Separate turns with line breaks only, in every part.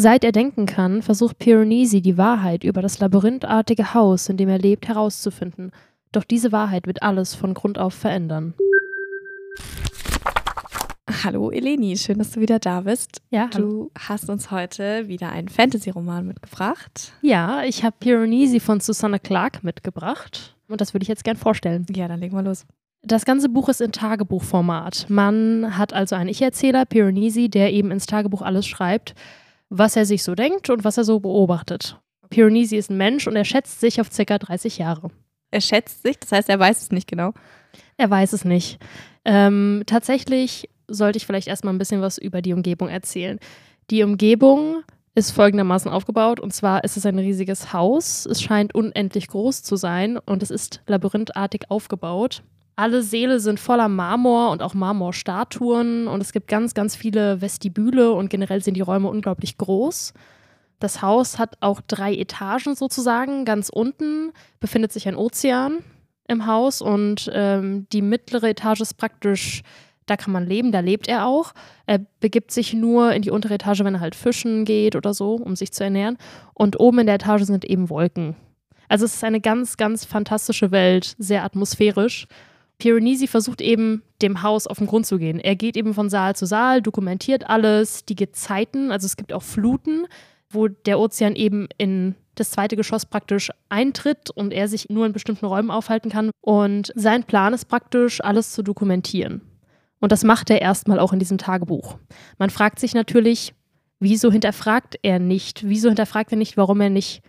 Seit er denken kann, versucht Piranesi die Wahrheit über das labyrinthartige Haus, in dem er lebt, herauszufinden. Doch diese Wahrheit wird alles von Grund auf verändern.
Hallo Eleni, schön, dass du wieder da bist.
Ja,
Du hast uns heute wieder einen Fantasy-Roman mitgebracht.
Ja, ich habe Piranesi von Susanna Clark mitgebracht und das würde ich jetzt gern vorstellen.
Ja, dann legen wir los.
Das ganze Buch ist in Tagebuchformat. Man hat also einen Ich-Erzähler, Piranesi, der eben ins Tagebuch alles schreibt, was er sich so denkt und was er so beobachtet. Piranesi ist ein Mensch und er schätzt sich auf ca. 30 Jahre.
Er schätzt sich, das heißt, er weiß es nicht genau.
Er weiß es nicht. Ähm, tatsächlich sollte ich vielleicht erstmal ein bisschen was über die Umgebung erzählen. Die Umgebung ist folgendermaßen aufgebaut und zwar ist es ein riesiges Haus. Es scheint unendlich groß zu sein und es ist labyrinthartig aufgebaut. Alle Säle sind voller Marmor und auch Marmorstatuen und es gibt ganz, ganz viele Vestibüle und generell sind die Räume unglaublich groß. Das Haus hat auch drei Etagen sozusagen. Ganz unten befindet sich ein Ozean im Haus und ähm, die mittlere Etage ist praktisch, da kann man leben, da lebt er auch. Er begibt sich nur in die untere Etage, wenn er halt fischen geht oder so, um sich zu ernähren. Und oben in der Etage sind eben Wolken. Also es ist eine ganz, ganz fantastische Welt, sehr atmosphärisch. Piranesi versucht eben, dem Haus auf den Grund zu gehen. Er geht eben von Saal zu Saal, dokumentiert alles, die Gezeiten, also es gibt auch Fluten, wo der Ozean eben in das zweite Geschoss praktisch eintritt und er sich nur in bestimmten Räumen aufhalten kann. Und sein Plan ist praktisch, alles zu dokumentieren. Und das macht er erstmal auch in diesem Tagebuch. Man fragt sich natürlich, wieso hinterfragt er nicht? Wieso hinterfragt er nicht, warum er nicht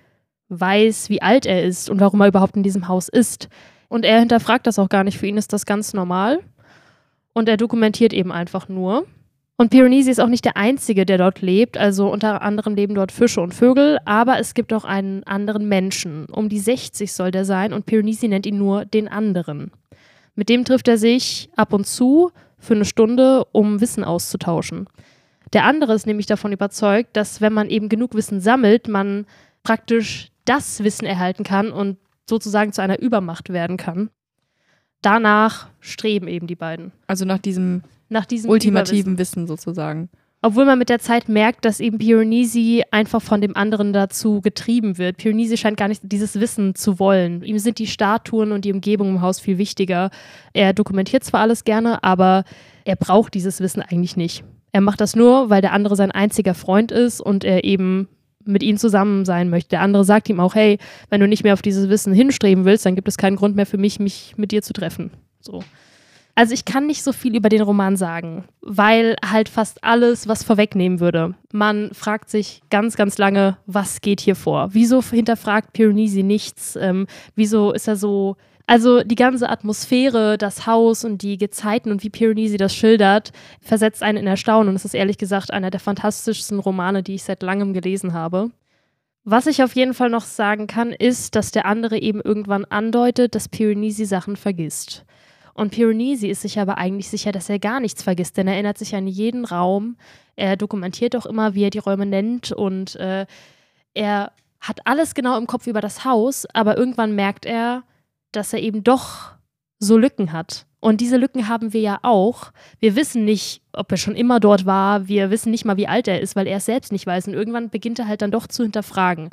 weiß, wie alt er ist und warum er überhaupt in diesem Haus ist? Und er hinterfragt das auch gar nicht. Für ihn ist das ganz normal. Und er dokumentiert eben einfach nur. Und Piranesi ist auch nicht der Einzige, der dort lebt. Also unter anderem leben dort Fische und Vögel. Aber es gibt auch einen anderen Menschen. Um die 60 soll der sein. Und Piranesi nennt ihn nur den anderen. Mit dem trifft er sich ab und zu für eine Stunde, um Wissen auszutauschen. Der andere ist nämlich davon überzeugt, dass wenn man eben genug Wissen sammelt, man praktisch das Wissen erhalten kann und sozusagen zu einer Übermacht werden kann. Danach streben eben die beiden.
Also nach diesem
Nach diesem
ultimativen Wissen sozusagen.
Obwohl man mit der Zeit merkt, dass eben Piranesi einfach von dem anderen dazu getrieben wird. Piranesi scheint gar nicht dieses Wissen zu wollen. Ihm sind die Statuen und die Umgebung im Haus viel wichtiger. Er dokumentiert zwar alles gerne, aber er braucht dieses Wissen eigentlich nicht. Er macht das nur, weil der andere sein einziger Freund ist und er eben mit ihm zusammen sein möchte. Der andere sagt ihm auch, hey, wenn du nicht mehr auf dieses Wissen hinstreben willst, dann gibt es keinen Grund mehr für mich, mich mit dir zu treffen. So. Also ich kann nicht so viel über den Roman sagen, weil halt fast alles was vorwegnehmen würde. Man fragt sich ganz, ganz lange, was geht hier vor? Wieso hinterfragt Piranesi nichts? Ähm, wieso ist er so also die ganze Atmosphäre, das Haus und die Gezeiten und wie Piranesi das schildert, versetzt einen in Erstaunen. Und es ist ehrlich gesagt einer der fantastischsten Romane, die ich seit langem gelesen habe. Was ich auf jeden Fall noch sagen kann, ist, dass der andere eben irgendwann andeutet, dass Piranesi Sachen vergisst. Und Piranesi ist sich aber eigentlich sicher, dass er gar nichts vergisst, denn er erinnert sich an jeden Raum. Er dokumentiert auch immer, wie er die Räume nennt und äh, er hat alles genau im Kopf über das Haus, aber irgendwann merkt er, dass er eben doch so Lücken hat. Und diese Lücken haben wir ja auch. Wir wissen nicht, ob er schon immer dort war. Wir wissen nicht mal, wie alt er ist, weil er es selbst nicht weiß. Und irgendwann beginnt er halt dann doch zu hinterfragen.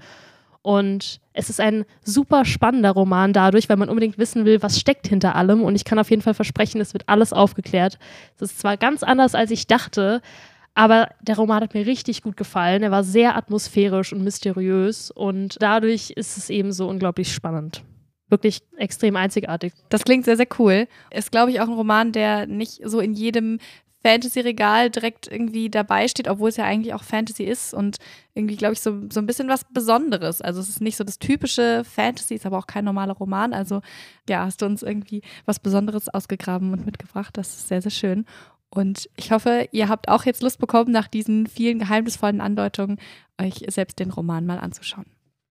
Und es ist ein super spannender Roman dadurch, weil man unbedingt wissen will, was steckt hinter allem. Und ich kann auf jeden Fall versprechen, es wird alles aufgeklärt. Es ist zwar ganz anders, als ich dachte, aber der Roman hat mir richtig gut gefallen. Er war sehr atmosphärisch und mysteriös. Und dadurch ist es eben so unglaublich spannend wirklich extrem einzigartig.
Das klingt sehr, sehr cool. Ist, glaube ich, auch ein Roman, der nicht so in jedem Fantasy-Regal direkt irgendwie dabei steht, obwohl es ja eigentlich auch Fantasy ist und irgendwie, glaube ich, so, so ein bisschen was Besonderes. Also es ist nicht so das typische Fantasy, ist aber auch kein normaler Roman. Also ja, hast du uns irgendwie was Besonderes ausgegraben und mitgebracht. Das ist sehr, sehr schön. Und ich hoffe, ihr habt auch jetzt Lust bekommen, nach diesen vielen geheimnisvollen Andeutungen euch selbst den Roman mal anzuschauen.